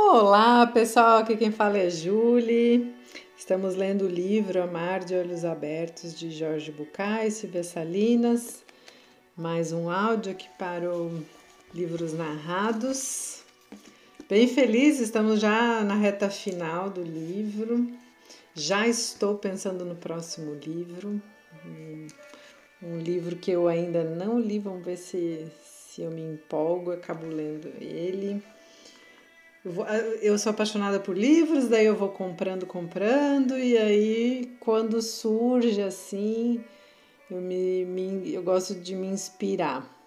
Olá, pessoal. Aqui quem fala é Julie. Estamos lendo o livro Amar de Olhos Abertos de Jorge Bucay e Silvia Salinas. Mais um áudio aqui para o Livros Narrados. Bem feliz, estamos já na reta final do livro. Já estou pensando no próximo livro. Um livro que eu ainda não li, vamos ver se, se eu me empolgo, acabo lendo ele. Eu sou apaixonada por livros, daí eu vou comprando, comprando, e aí quando surge assim, eu, me, me, eu gosto de me inspirar.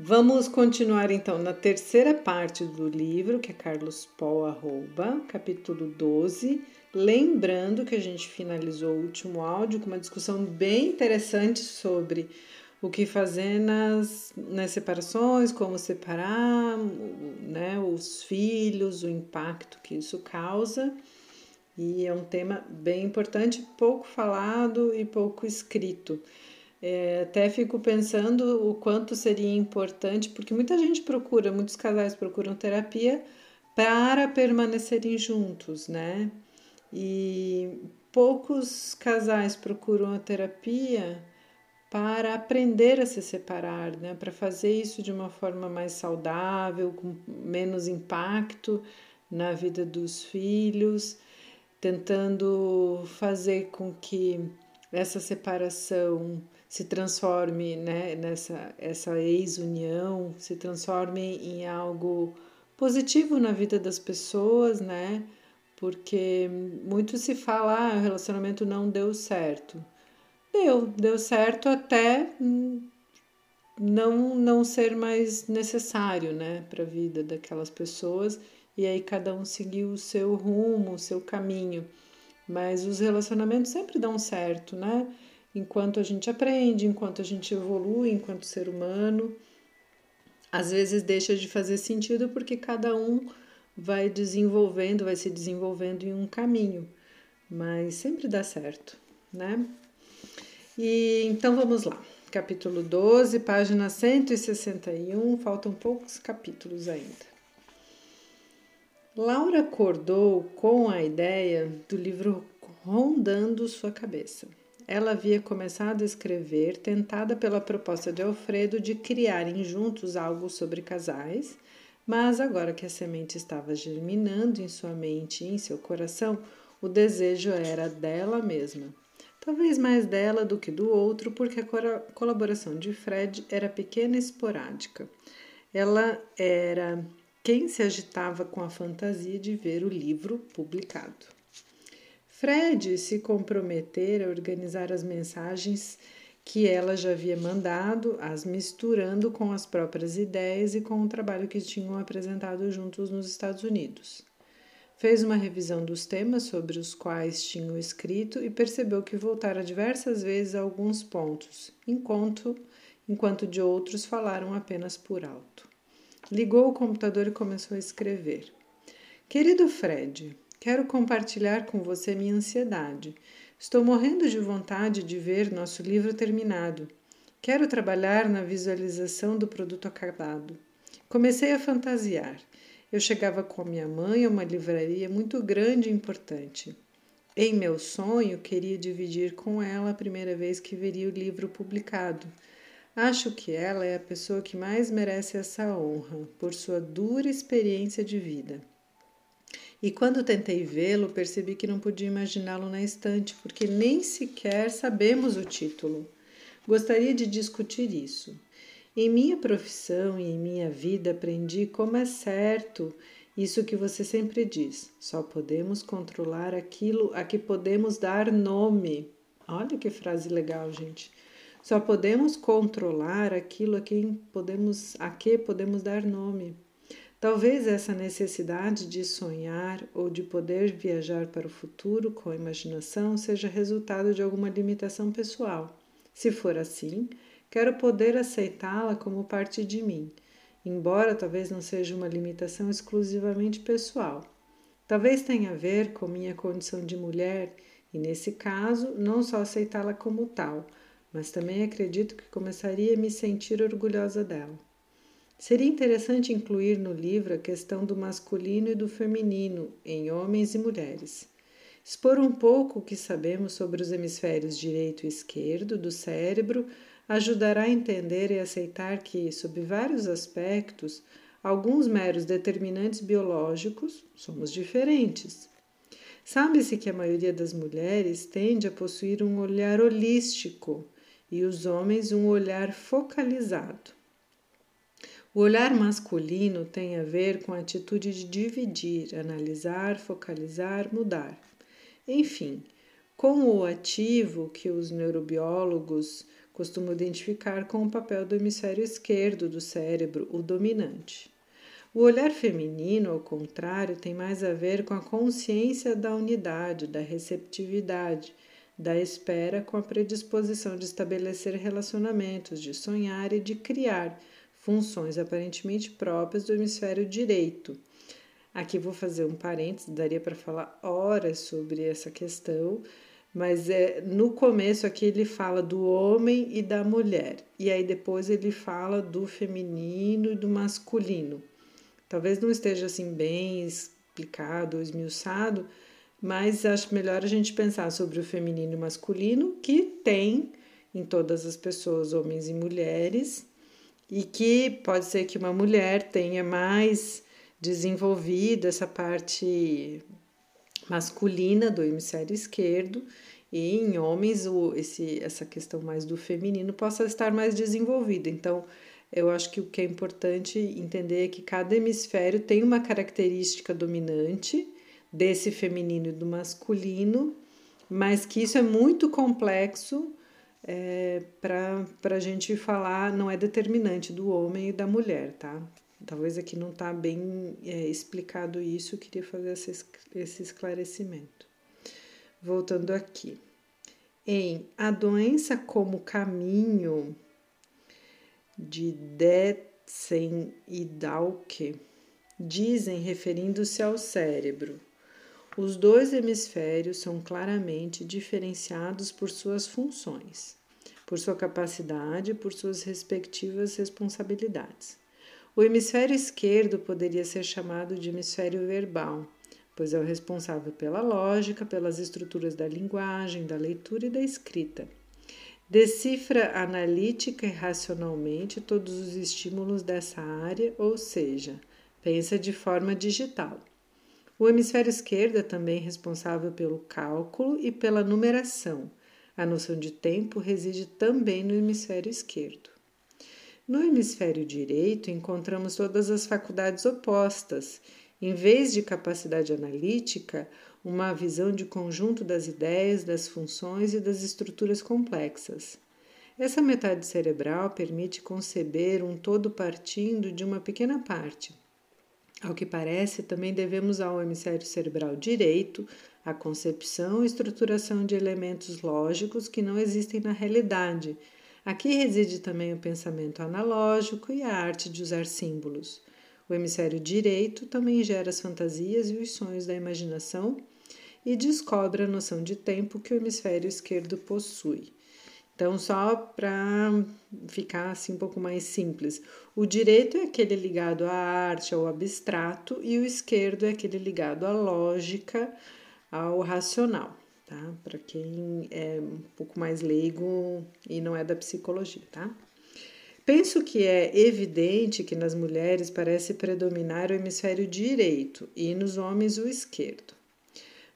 Vamos continuar então na terceira parte do livro, que é Carlos Paul Arroba, capítulo 12. Lembrando que a gente finalizou o último áudio com uma discussão bem interessante sobre o que fazer nas, nas separações, como separar né, os filhos, o impacto que isso causa. E é um tema bem importante, pouco falado e pouco escrito. É, até fico pensando o quanto seria importante, porque muita gente procura, muitos casais procuram terapia para permanecerem juntos, né? E poucos casais procuram a terapia para aprender a se separar, né? para fazer isso de uma forma mais saudável, com menos impacto na vida dos filhos, tentando fazer com que essa separação se transforme né, nessa essa ex-união, se transforme em algo positivo na vida das pessoas, né? Porque muito se fala, ah, o relacionamento não deu certo deu, deu certo até não não ser mais necessário, né, para a vida daquelas pessoas e aí cada um seguiu o seu rumo, o seu caminho. Mas os relacionamentos sempre dão certo, né? Enquanto a gente aprende, enquanto a gente evolui enquanto ser humano, às vezes deixa de fazer sentido porque cada um vai desenvolvendo, vai se desenvolvendo em um caminho, mas sempre dá certo, né? E então vamos lá. Capítulo 12, página 161, faltam poucos capítulos ainda. Laura acordou com a ideia do livro rondando sua cabeça. Ela havia começado a escrever, tentada pela proposta de Alfredo de criarem juntos algo sobre casais, mas agora que a semente estava germinando em sua mente e em seu coração, o desejo era dela mesma talvez mais dela do que do outro, porque a colaboração de Fred era pequena e esporádica. Ela era quem se agitava com a fantasia de ver o livro publicado. Fred se comprometer a organizar as mensagens que ela já havia mandado, as misturando com as próprias ideias e com o trabalho que tinham apresentado juntos nos Estados Unidos. Fez uma revisão dos temas sobre os quais tinham escrito e percebeu que voltara diversas vezes a alguns pontos, enquanto, enquanto de outros falaram apenas por alto. Ligou o computador e começou a escrever. Querido Fred, quero compartilhar com você minha ansiedade. Estou morrendo de vontade de ver nosso livro terminado. Quero trabalhar na visualização do produto acabado. Comecei a fantasiar. Eu chegava com minha mãe a uma livraria muito grande e importante. Em meu sonho, queria dividir com ela a primeira vez que veria o livro publicado. Acho que ela é a pessoa que mais merece essa honra, por sua dura experiência de vida. E quando tentei vê-lo, percebi que não podia imaginá-lo na estante, porque nem sequer sabemos o título. Gostaria de discutir isso. Em minha profissão e em minha vida aprendi como é certo isso que você sempre diz: só podemos controlar aquilo a que podemos dar nome. Olha que frase legal, gente. Só podemos controlar aquilo a quem podemos a que podemos dar nome. Talvez essa necessidade de sonhar ou de poder viajar para o futuro com a imaginação seja resultado de alguma limitação pessoal. Se for assim, Quero poder aceitá-la como parte de mim, embora talvez não seja uma limitação exclusivamente pessoal. Talvez tenha a ver com minha condição de mulher e, nesse caso, não só aceitá-la como tal, mas também acredito que começaria a me sentir orgulhosa dela. Seria interessante incluir no livro a questão do masculino e do feminino em homens e mulheres. Expor um pouco o que sabemos sobre os hemisférios direito e esquerdo do cérebro ajudará a entender e aceitar que, sob vários aspectos, alguns meros determinantes biológicos, somos diferentes. Sabe-se que a maioria das mulheres tende a possuir um olhar holístico e os homens um olhar focalizado. O olhar masculino tem a ver com a atitude de dividir, analisar, focalizar, mudar. Enfim, com o ativo que os neurobiólogos costumam identificar com o papel do hemisfério esquerdo do cérebro, o dominante. O olhar feminino, ao contrário, tem mais a ver com a consciência da unidade, da receptividade, da espera com a predisposição de estabelecer relacionamentos, de sonhar e de criar funções aparentemente próprias do hemisfério direito. Aqui vou fazer um parênteses, daria para falar horas sobre essa questão, mas é, no começo aqui ele fala do homem e da mulher, e aí depois ele fala do feminino e do masculino. Talvez não esteja assim bem explicado, esmiuçado, mas acho melhor a gente pensar sobre o feminino e masculino, que tem em todas as pessoas, homens e mulheres, e que pode ser que uma mulher tenha mais desenvolvida essa parte masculina do hemisfério esquerdo e em homens o, esse, essa questão mais do feminino possa estar mais desenvolvida. Então, eu acho que o que é importante entender é que cada hemisfério tem uma característica dominante desse feminino e do masculino, mas que isso é muito complexo é, para a gente falar, não é determinante do homem e da mulher, tá? Talvez aqui não está bem é, explicado isso, eu queria fazer esse, esclarecimento. Voltando aqui. Em A Doença como Caminho, de Detsen e Dalke, dizem, referindo-se ao cérebro, os dois hemisférios são claramente diferenciados por suas funções, por sua capacidade e por suas respectivas responsabilidades. O hemisfério esquerdo poderia ser chamado de hemisfério verbal, pois é o responsável pela lógica, pelas estruturas da linguagem, da leitura e da escrita. Decifra analítica e racionalmente todos os estímulos dessa área, ou seja, pensa de forma digital. O hemisfério esquerdo é também responsável pelo cálculo e pela numeração. A noção de tempo reside também no hemisfério esquerdo. No hemisfério direito, encontramos todas as faculdades opostas. Em vez de capacidade analítica, uma visão de conjunto das ideias, das funções e das estruturas complexas. Essa metade cerebral permite conceber um todo partindo de uma pequena parte. Ao que parece, também devemos ao hemisfério cerebral direito a concepção e estruturação de elementos lógicos que não existem na realidade. Aqui reside também o pensamento analógico e a arte de usar símbolos. O hemisfério direito também gera as fantasias e os sonhos da imaginação e descobre a noção de tempo que o hemisfério esquerdo possui. Então, só para ficar assim um pouco mais simples, o direito é aquele ligado à arte, ao abstrato, e o esquerdo é aquele ligado à lógica, ao racional, tá? Para quem é um pouco mais leigo e não é da psicologia, tá? Penso que é evidente que nas mulheres parece predominar o hemisfério direito e nos homens o esquerdo.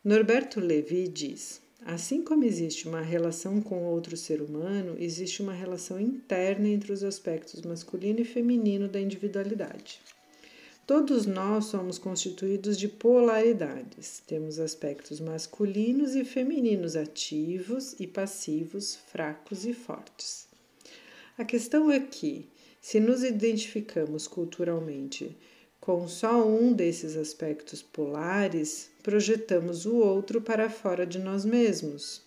Norberto Levi diz: Assim como existe uma relação com outro ser humano, existe uma relação interna entre os aspectos masculino e feminino da individualidade. Todos nós somos constituídos de polaridades. Temos aspectos masculinos e femininos ativos e passivos, fracos e fortes. A questão é que, se nos identificamos culturalmente com só um desses aspectos polares, projetamos o outro para fora de nós mesmos.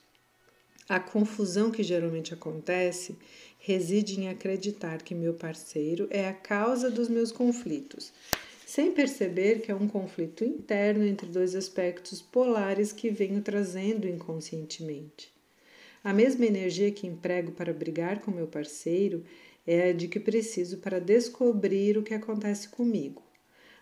A confusão que geralmente acontece reside em acreditar que meu parceiro é a causa dos meus conflitos, sem perceber que é um conflito interno entre dois aspectos polares que venho trazendo inconscientemente. A mesma energia que emprego para brigar com meu parceiro é a de que preciso para descobrir o que acontece comigo.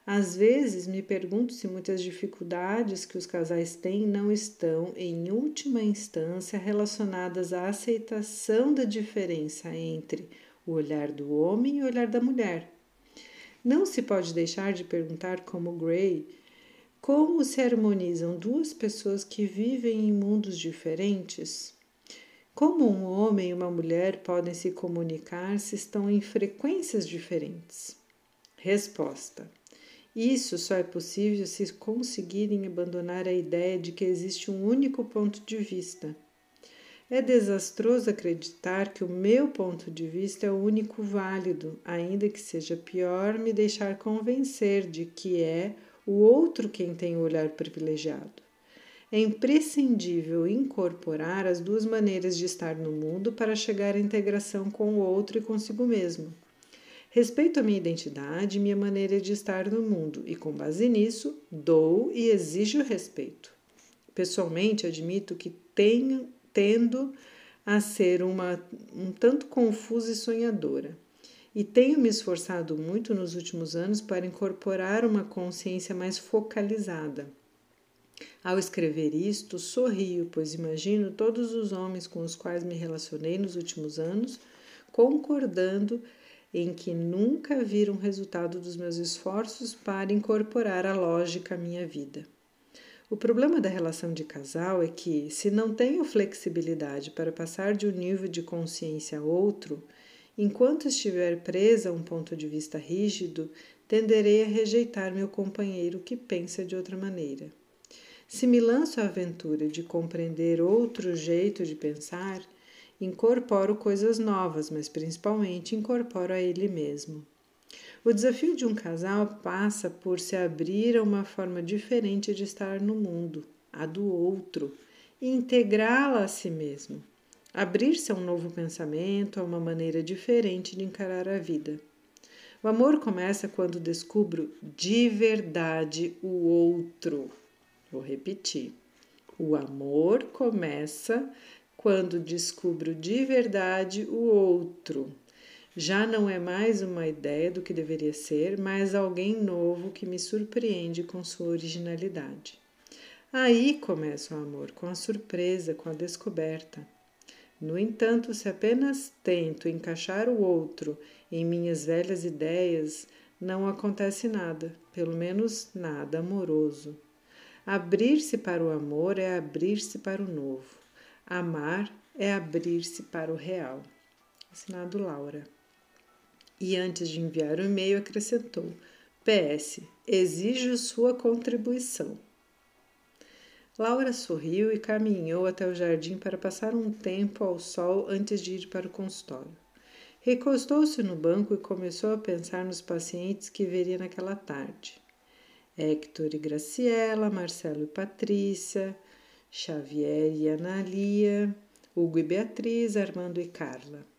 Às vezes me pergunto se muitas dificuldades que os casais têm não estão, em última instância, relacionadas à aceitação da diferença entre o olhar do homem e o olhar da mulher. Não se pode deixar de perguntar, como Gray, como se harmonizam duas pessoas que vivem em mundos diferentes? Como um homem e uma mulher podem se comunicar se estão em frequências diferentes? Resposta: isso só é possível se conseguirem abandonar a ideia de que existe um único ponto de vista. É desastroso acreditar que o meu ponto de vista é o único válido, ainda que seja pior me deixar convencer de que é o outro quem tem o olhar privilegiado. É imprescindível incorporar as duas maneiras de estar no mundo para chegar à integração com o outro e consigo mesmo. Respeito a minha identidade e minha maneira de estar no mundo, e com base nisso, dou e exijo respeito. Pessoalmente, admito que tenho, tendo a ser uma um tanto confusa e sonhadora. E tenho me esforçado muito nos últimos anos para incorporar uma consciência mais focalizada. Ao escrever isto, sorrio, pois imagino todos os homens com os quais me relacionei nos últimos anos concordando em que nunca viram resultado dos meus esforços para incorporar a lógica à minha vida. O problema da relação de casal é que, se não tenho flexibilidade para passar de um nível de consciência a outro, enquanto estiver presa a um ponto de vista rígido, tenderei a rejeitar meu companheiro que pensa de outra maneira. Se me lanço à aventura de compreender outro jeito de pensar, incorporo coisas novas, mas principalmente incorporo a ele mesmo. O desafio de um casal passa por se abrir a uma forma diferente de estar no mundo, a do outro, e integrá-la a si mesmo. Abrir-se a um novo pensamento, a uma maneira diferente de encarar a vida. O amor começa quando descubro de verdade o outro. Vou repetir. O amor começa quando descubro de verdade o outro. Já não é mais uma ideia do que deveria ser, mas alguém novo que me surpreende com sua originalidade. Aí começa o amor, com a surpresa, com a descoberta. No entanto, se apenas tento encaixar o outro em minhas velhas ideias, não acontece nada, pelo menos nada amoroso. Abrir-se para o amor é abrir-se para o novo. Amar é abrir-se para o real. Assinado Laura. E antes de enviar o e-mail, acrescentou: PS, exijo sua contribuição. Laura sorriu e caminhou até o jardim para passar um tempo ao sol antes de ir para o consultório. Recostou-se no banco e começou a pensar nos pacientes que veria naquela tarde. Hector e Graciela, Marcelo e Patrícia, Xavier e Analia, Hugo e Beatriz, Armando e Carla.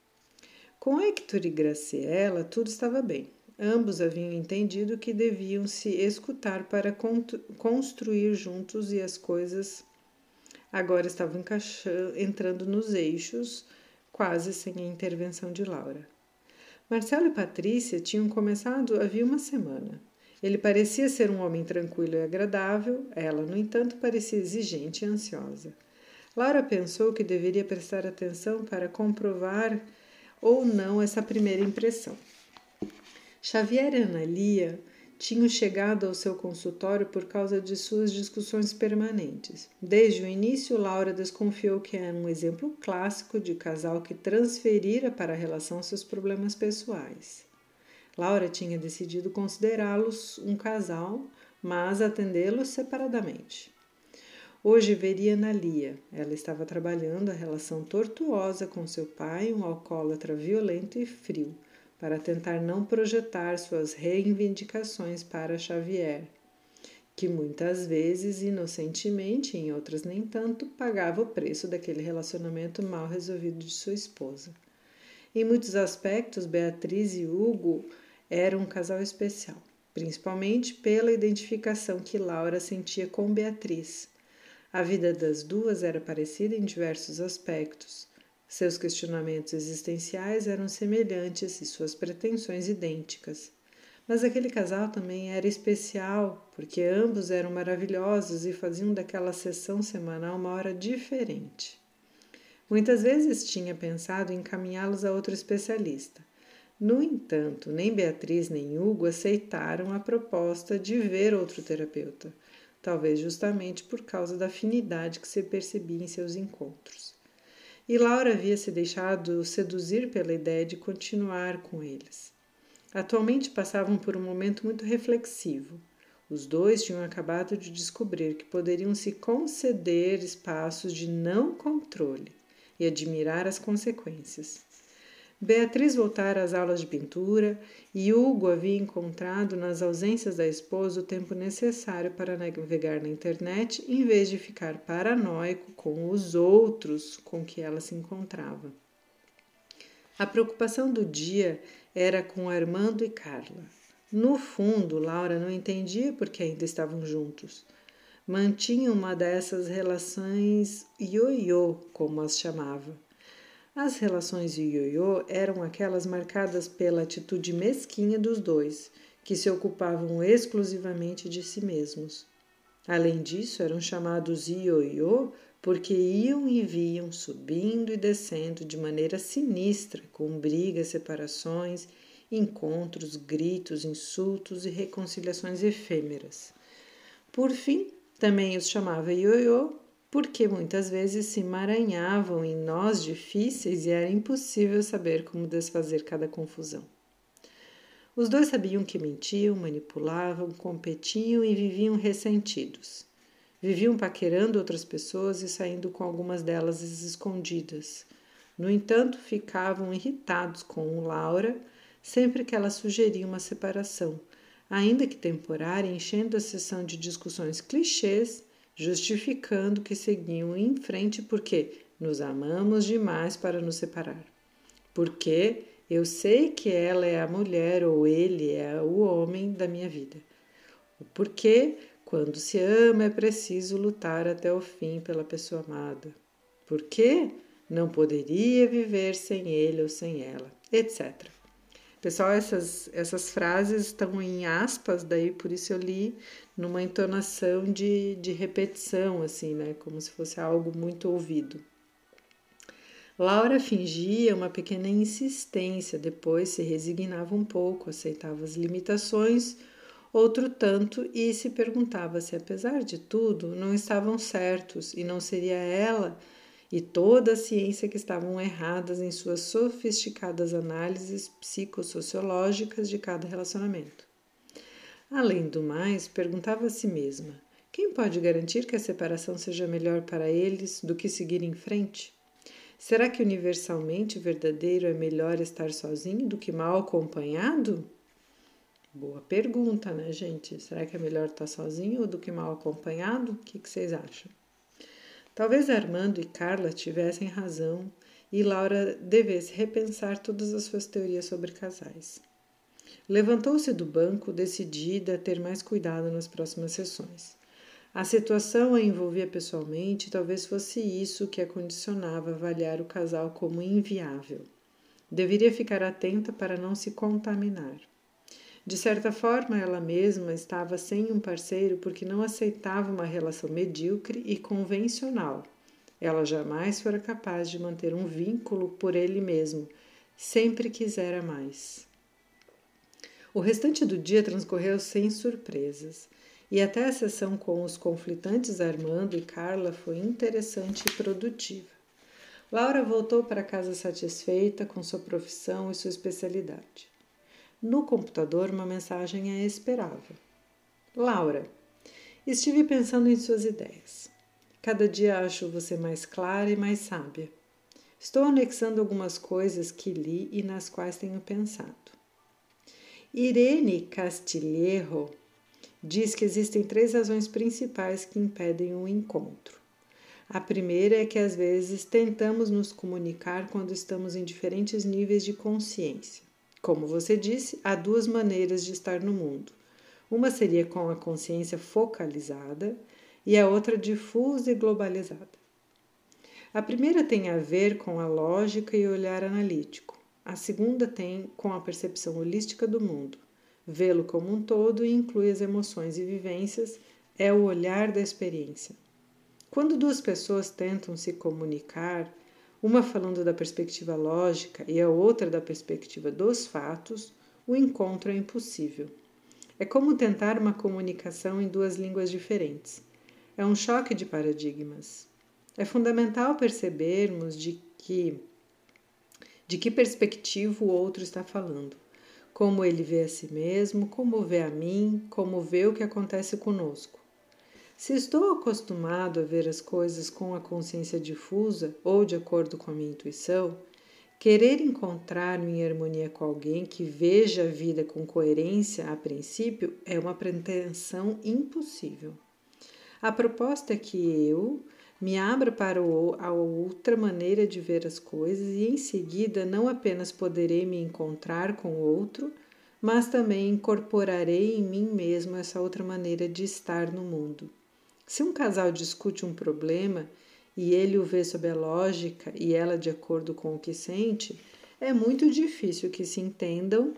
Com Hector e Graciela, tudo estava bem. Ambos haviam entendido que deviam se escutar para construir juntos e as coisas agora estavam entrando nos eixos, quase sem a intervenção de Laura. Marcelo e Patrícia tinham começado havia uma semana. Ele parecia ser um homem tranquilo e agradável, ela, no entanto, parecia exigente e ansiosa. Laura pensou que deveria prestar atenção para comprovar ou não essa primeira impressão. Xavier e Analia tinham chegado ao seu consultório por causa de suas discussões permanentes. Desde o início, Laura desconfiou que era um exemplo clássico de casal que transferira para a relação seus problemas pessoais. Laura tinha decidido considerá-los um casal, mas atendê-los separadamente. Hoje veria Nalia. Ela estava trabalhando a relação tortuosa com seu pai, um alcoólatra violento e frio, para tentar não projetar suas reivindicações para Xavier, que muitas vezes, inocentemente, em outras nem tanto, pagava o preço daquele relacionamento mal resolvido de sua esposa. Em muitos aspectos, Beatriz e Hugo era um casal especial, principalmente pela identificação que Laura sentia com Beatriz. A vida das duas era parecida em diversos aspectos. Seus questionamentos existenciais eram semelhantes e suas pretensões idênticas. Mas aquele casal também era especial, porque ambos eram maravilhosos e faziam daquela sessão semanal uma hora diferente. Muitas vezes tinha pensado em encaminhá-los a outro especialista. No entanto, nem Beatriz nem Hugo aceitaram a proposta de ver outro terapeuta, talvez justamente por causa da afinidade que se percebia em seus encontros. E Laura havia se deixado seduzir pela ideia de continuar com eles. Atualmente passavam por um momento muito reflexivo. Os dois tinham acabado de descobrir que poderiam se conceder espaços de não controle e admirar as consequências. Beatriz voltara às aulas de pintura e Hugo havia encontrado nas ausências da esposa o tempo necessário para navegar na internet em vez de ficar paranoico com os outros com que ela se encontrava. A preocupação do dia era com Armando e Carla. No fundo, Laura não entendia por que ainda estavam juntos. Mantinha uma dessas relações ioiô, como as chamava. As relações ioiô eram aquelas marcadas pela atitude mesquinha dos dois, que se ocupavam exclusivamente de si mesmos. Além disso, eram chamados ioiô porque iam e viam subindo e descendo de maneira sinistra, com brigas, separações, encontros, gritos, insultos e reconciliações efêmeras. Por fim, também os chamava ioiô porque muitas vezes se emaranhavam em nós difíceis e era impossível saber como desfazer cada confusão. Os dois sabiam que mentiam, manipulavam, competiam e viviam ressentidos. Viviam paquerando outras pessoas e saindo com algumas delas escondidas. No entanto, ficavam irritados com Laura sempre que ela sugeria uma separação, ainda que temporária, enchendo a sessão de discussões clichês, justificando que seguiam em frente porque nos amamos demais para nos separar. Porque eu sei que ela é a mulher ou ele é o homem da minha vida. O quando se ama, é preciso lutar até o fim pela pessoa amada. Por quê? Não poderia viver sem ele ou sem ela, etc. Pessoal, essas, essas frases estão em aspas, daí por isso eu li numa entonação de, de repetição, assim, né? Como se fosse algo muito ouvido. Laura fingia uma pequena insistência, depois se resignava um pouco, aceitava as limitações outro tanto e se perguntava se, apesar de tudo, não estavam certos e não seria ela e toda a ciência que estavam erradas em suas sofisticadas análises psicossociológicas de cada relacionamento. Além do mais, perguntava a si mesma: quem pode garantir que a separação seja melhor para eles do que seguir em frente? Será que universalmente verdadeiro é melhor estar sozinho do que mal acompanhado? Boa pergunta, né, gente? Será que é melhor estar sozinho do que mal acompanhado? O que, que vocês acham? Talvez Armando e Carla tivessem razão e Laura devesse repensar todas as suas teorias sobre casais. Levantou-se do banco, decidida a ter mais cuidado nas próximas sessões. A situação a envolvia pessoalmente talvez fosse isso que a condicionava a avaliar o casal como inviável. Deveria ficar atenta para não se contaminar. De certa forma, ela mesma estava sem um parceiro porque não aceitava uma relação medíocre e convencional. Ela jamais fora capaz de manter um vínculo por ele mesmo, sempre quisera mais. O restante do dia transcorreu sem surpresas, e até a sessão com os conflitantes Armando e Carla foi interessante e produtiva. Laura voltou para casa satisfeita com sua profissão e sua especialidade. No computador, uma mensagem a esperava. Laura, estive pensando em suas ideias. Cada dia acho você mais clara e mais sábia. Estou anexando algumas coisas que li e nas quais tenho pensado. Irene Castilheiro diz que existem três razões principais que impedem o encontro. A primeira é que às vezes tentamos nos comunicar quando estamos em diferentes níveis de consciência. Como você disse, há duas maneiras de estar no mundo. Uma seria com a consciência focalizada e a outra difusa e globalizada. A primeira tem a ver com a lógica e o olhar analítico. A segunda tem com a percepção holística do mundo. Vê-lo como um todo e inclui as emoções e vivências, é o olhar da experiência. Quando duas pessoas tentam se comunicar, uma falando da perspectiva lógica e a outra da perspectiva dos fatos, o encontro é impossível. É como tentar uma comunicação em duas línguas diferentes. É um choque de paradigmas. É fundamental percebermos de que de que perspectiva o outro está falando, como ele vê a si mesmo, como vê a mim, como vê o que acontece conosco. Se estou acostumado a ver as coisas com a consciência difusa ou de acordo com a minha intuição, querer encontrar-me em harmonia com alguém que veja a vida com coerência a princípio é uma pretensão impossível. A proposta é que eu me abra para a outra maneira de ver as coisas e em seguida não apenas poderei me encontrar com o outro, mas também incorporarei em mim mesmo essa outra maneira de estar no mundo. Se um casal discute um problema e ele o vê sob a lógica e ela de acordo com o que sente, é muito difícil que se entendam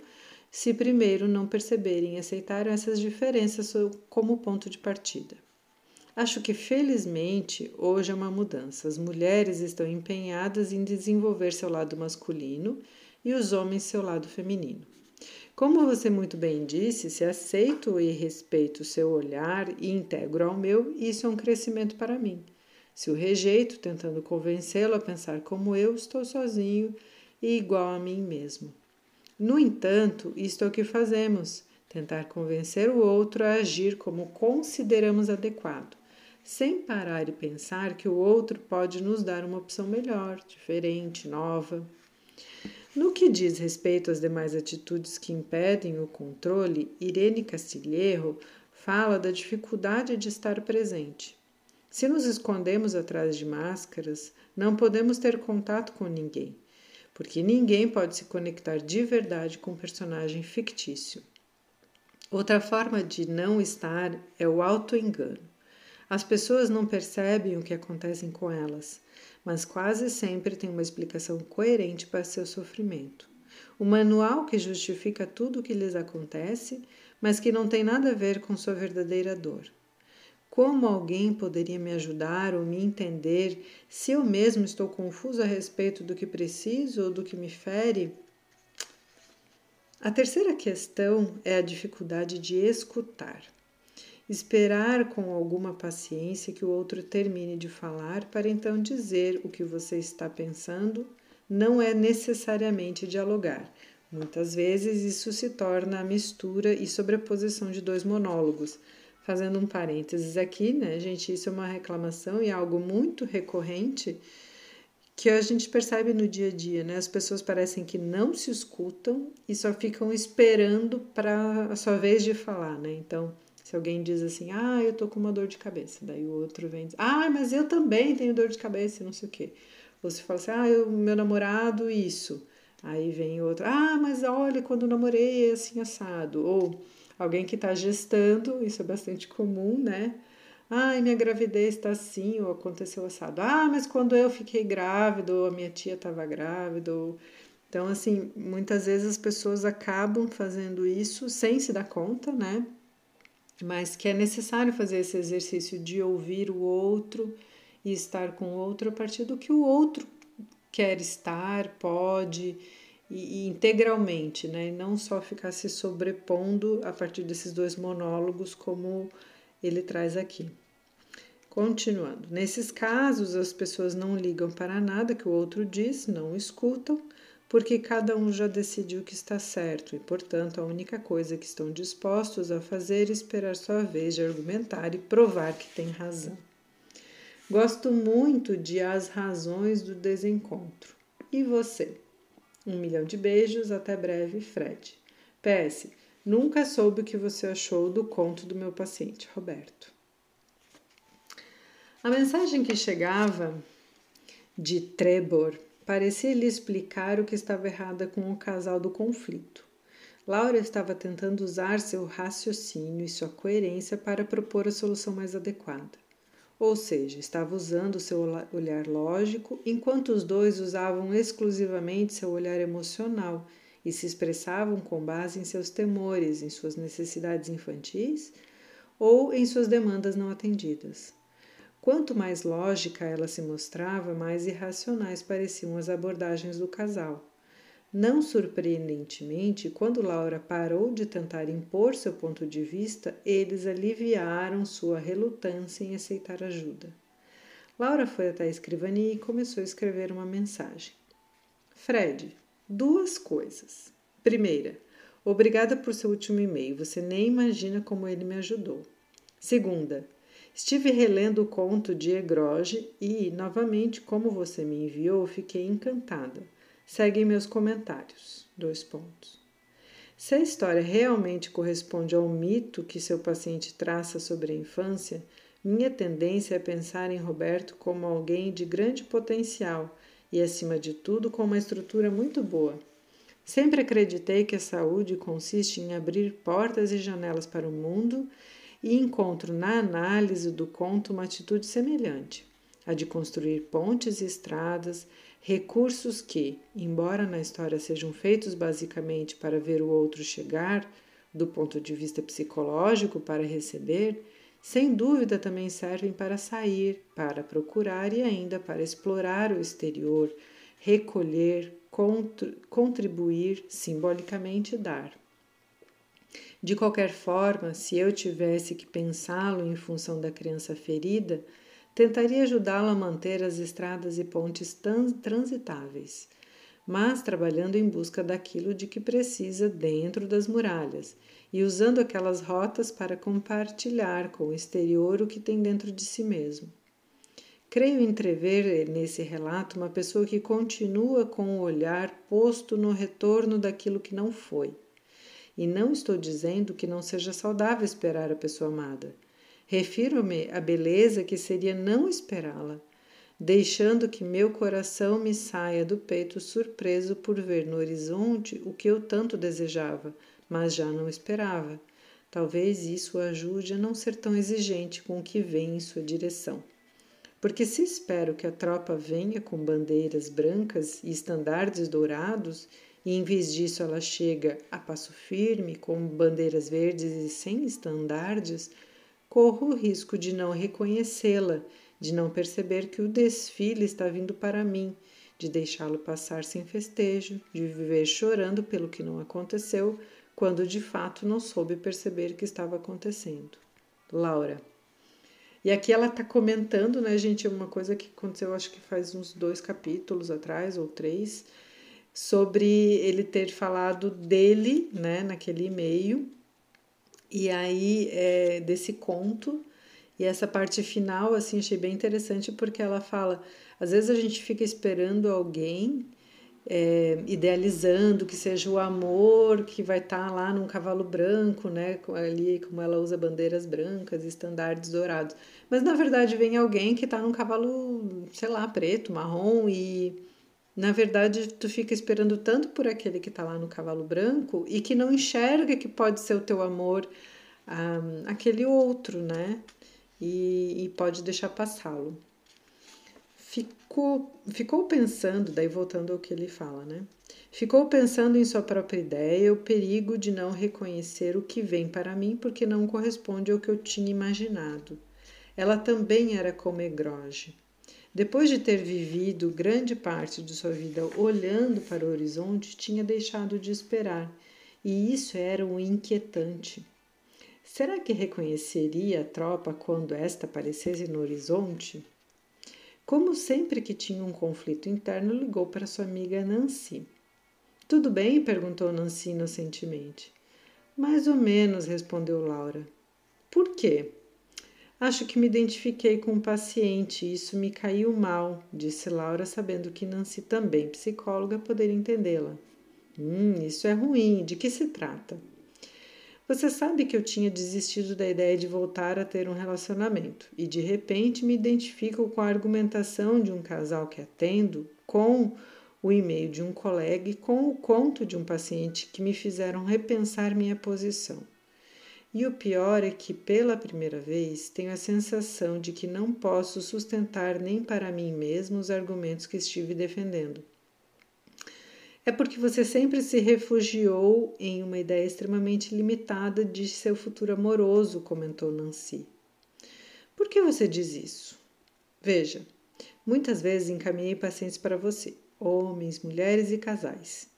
se primeiro não perceberem e aceitarem essas diferenças como ponto de partida. Acho que felizmente hoje é uma mudança. As mulheres estão empenhadas em desenvolver seu lado masculino e os homens seu lado feminino. Como você muito bem disse, se aceito e respeito o seu olhar e integro ao meu, isso é um crescimento para mim. Se o rejeito, tentando convencê-lo a pensar como eu, estou sozinho e igual a mim mesmo. No entanto, isto é o que fazemos: tentar convencer o outro a agir como consideramos adequado, sem parar e pensar que o outro pode nos dar uma opção melhor, diferente, nova. No que diz respeito às demais atitudes que impedem o controle, Irene Castilheiro fala da dificuldade de estar presente. Se nos escondemos atrás de máscaras, não podemos ter contato com ninguém, porque ninguém pode se conectar de verdade com um personagem fictício. Outra forma de não estar é o auto-engano. As pessoas não percebem o que acontece com elas mas quase sempre tem uma explicação coerente para seu sofrimento. O manual que justifica tudo o que lhes acontece, mas que não tem nada a ver com sua verdadeira dor. Como alguém poderia me ajudar ou me entender se eu mesmo estou confuso a respeito do que preciso ou do que me fere? A terceira questão é a dificuldade de escutar. Esperar com alguma paciência que o outro termine de falar para então dizer o que você está pensando não é necessariamente dialogar. Muitas vezes isso se torna a mistura e sobreposição de dois monólogos. Fazendo um parênteses aqui, né, gente? Isso é uma reclamação e algo muito recorrente que a gente percebe no dia a dia, né? As pessoas parecem que não se escutam e só ficam esperando para a sua vez de falar, né? Então, se alguém diz assim, ah, eu tô com uma dor de cabeça, daí o outro vem diz, ah, mas eu também tenho dor de cabeça, não sei o quê. Ou se fala assim, ah, eu, meu namorado, isso. Aí vem outro, ah, mas olha, quando namorei é assim assado. Ou alguém que está gestando, isso é bastante comum, né? Ah, minha gravidez está assim, ou aconteceu assado. Ah, mas quando eu fiquei grávida, ou a minha tia estava grávida, ou... Então, assim, muitas vezes as pessoas acabam fazendo isso sem se dar conta, né? Mas que é necessário fazer esse exercício de ouvir o outro e estar com o outro a partir do que o outro quer estar, pode e, e integralmente, né? E não só ficar se sobrepondo a partir desses dois monólogos como ele traz aqui. Continuando, nesses casos as pessoas não ligam para nada que o outro diz, não escutam porque cada um já decidiu que está certo e, portanto, a única coisa que estão dispostos a fazer é esperar sua vez de argumentar e provar que tem razão. Gosto muito de As Razões do Desencontro. E você? Um milhão de beijos, até breve, Fred. PS. Nunca soube o que você achou do conto do meu paciente, Roberto. A mensagem que chegava de Trebor Parecia lhe explicar o que estava errada com o casal do conflito. Laura estava tentando usar seu raciocínio e sua coerência para propor a solução mais adequada. ou seja, estava usando seu olhar lógico, enquanto os dois usavam exclusivamente seu olhar emocional e se expressavam com base em seus temores, em suas necessidades infantis ou em suas demandas não atendidas. Quanto mais lógica ela se mostrava, mais irracionais pareciam as abordagens do casal. Não surpreendentemente, quando Laura parou de tentar impor seu ponto de vista, eles aliviaram sua relutância em aceitar ajuda. Laura foi até a escrivania e começou a escrever uma mensagem. Fred, duas coisas. Primeira, obrigada por seu último e-mail. Você nem imagina como ele me ajudou. Segunda, estive relendo o conto de Egroge e, novamente, como você me enviou, fiquei encantada. Seguem meus comentários. Dois pontos. Se a história realmente corresponde ao mito que seu paciente traça sobre a infância, minha tendência é pensar em Roberto como alguém de grande potencial e, acima de tudo, com uma estrutura muito boa. Sempre acreditei que a saúde consiste em abrir portas e janelas para o mundo e encontro na análise do conto uma atitude semelhante, a de construir pontes e estradas recursos que, embora na história sejam feitos basicamente para ver o outro chegar, do ponto de vista psicológico, para receber, sem dúvida também servem para sair, para procurar e ainda para explorar o exterior, recolher, contribuir, simbolicamente dar. De qualquer forma, se eu tivesse que pensá-lo em função da criança ferida, Tentaria ajudá-lo a manter as estradas e pontes transitáveis, mas trabalhando em busca daquilo de que precisa dentro das muralhas e usando aquelas rotas para compartilhar com o exterior o que tem dentro de si mesmo. Creio entrever nesse relato uma pessoa que continua com o olhar posto no retorno daquilo que não foi. E não estou dizendo que não seja saudável esperar a pessoa amada Refiro-me à beleza que seria não esperá-la, deixando que meu coração me saia do peito surpreso por ver no horizonte o que eu tanto desejava, mas já não esperava. Talvez isso ajude a não ser tão exigente com o que vem em sua direção. Porque se espero que a tropa venha com bandeiras brancas e estandardes dourados, e em vez disso ela chega a passo firme, com bandeiras verdes e sem estandardes, corro o risco de não reconhecê-la, de não perceber que o desfile está vindo para mim, de deixá-lo passar sem festejo, de viver chorando pelo que não aconteceu, quando de fato não soube perceber que estava acontecendo. Laura. E aqui ela está comentando, né, gente, uma coisa que aconteceu, acho que faz uns dois capítulos atrás, ou três, sobre ele ter falado dele, né, naquele e-mail, e aí, é, desse conto, e essa parte final, assim, achei bem interessante porque ela fala: às vezes a gente fica esperando alguém, é, idealizando que seja o amor que vai estar tá lá num cavalo branco, né? Ali, como ela usa bandeiras brancas, estandartes dourados. Mas na verdade vem alguém que está num cavalo, sei lá, preto, marrom e na verdade, tu fica esperando tanto por aquele que está lá no cavalo branco e que não enxerga que pode ser o teu amor um, aquele outro, né? E, e pode deixar passá-lo. Ficou, ficou pensando, daí voltando ao que ele fala, né? Ficou pensando em sua própria ideia, o perigo de não reconhecer o que vem para mim porque não corresponde ao que eu tinha imaginado. Ela também era como Egroge depois de ter vivido grande parte de sua vida olhando para o horizonte, tinha deixado de esperar, e isso era um inquietante. Será que reconheceria a tropa quando esta aparecesse no horizonte? Como sempre que tinha um conflito interno, ligou para sua amiga Nancy. Tudo bem? perguntou Nancy inocentemente. Mais ou menos, respondeu Laura. Por quê? Acho que me identifiquei com o paciente e isso me caiu mal, disse Laura, sabendo que Nancy, também psicóloga, poderia entendê-la. Hum, isso é ruim. De que se trata? Você sabe que eu tinha desistido da ideia de voltar a ter um relacionamento e de repente me identifico com a argumentação de um casal que atendo, com o e-mail de um colega e com o conto de um paciente que me fizeram repensar minha posição. E o pior é que, pela primeira vez, tenho a sensação de que não posso sustentar nem para mim mesmo os argumentos que estive defendendo. É porque você sempre se refugiou em uma ideia extremamente limitada de seu futuro amoroso, comentou Nancy. Por que você diz isso? Veja, muitas vezes encaminhei pacientes para você, homens, mulheres e casais.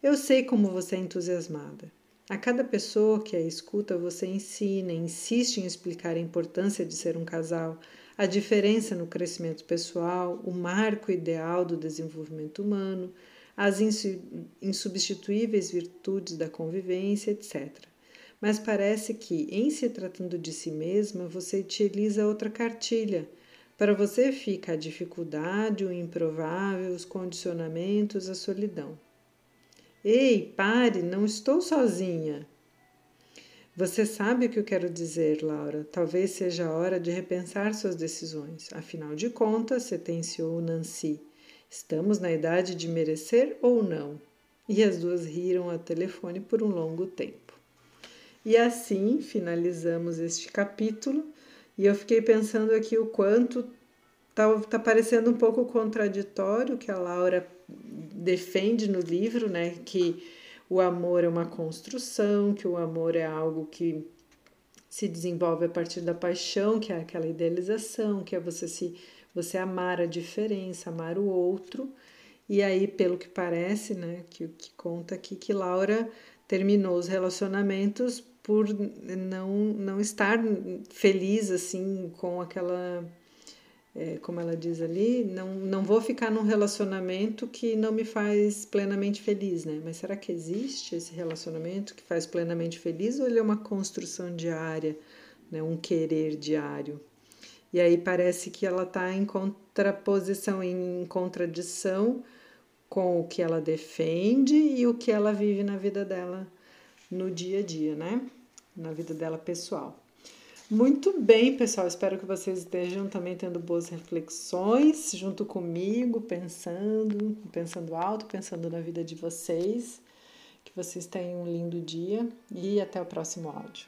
Eu sei como você é entusiasmada. A cada pessoa que a escuta, você ensina, insiste em explicar a importância de ser um casal, a diferença no crescimento pessoal, o marco ideal do desenvolvimento humano, as insubstituíveis virtudes da convivência, etc. Mas parece que, em se tratando de si mesma, você utiliza outra cartilha. Para você fica a dificuldade, o improvável, os condicionamentos, a solidão. Ei, pare, não estou sozinha. Você sabe o que eu quero dizer, Laura. Talvez seja a hora de repensar suas decisões. Afinal de contas, sentenciou Nancy. Estamos na idade de merecer ou não? E as duas riram ao telefone por um longo tempo. E assim finalizamos este capítulo. E eu fiquei pensando aqui o quanto tá, tá parecendo um pouco contraditório que a Laura defende no livro, né, que o amor é uma construção, que o amor é algo que se desenvolve a partir da paixão, que é aquela idealização, que é você se você amar a diferença, amar o outro. E aí, pelo que parece, né, que que conta aqui que Laura terminou os relacionamentos por não não estar feliz assim com aquela é, como ela diz ali, não, não vou ficar num relacionamento que não me faz plenamente feliz, né? Mas será que existe esse relacionamento que faz plenamente feliz ou ele é uma construção diária, né? um querer diário? E aí parece que ela está em contraposição, em contradição com o que ela defende e o que ela vive na vida dela no dia a dia, né? Na vida dela pessoal. Muito bem, pessoal. Espero que vocês estejam também tendo boas reflexões junto comigo, pensando, pensando alto, pensando na vida de vocês. Que vocês tenham um lindo dia e até o próximo áudio.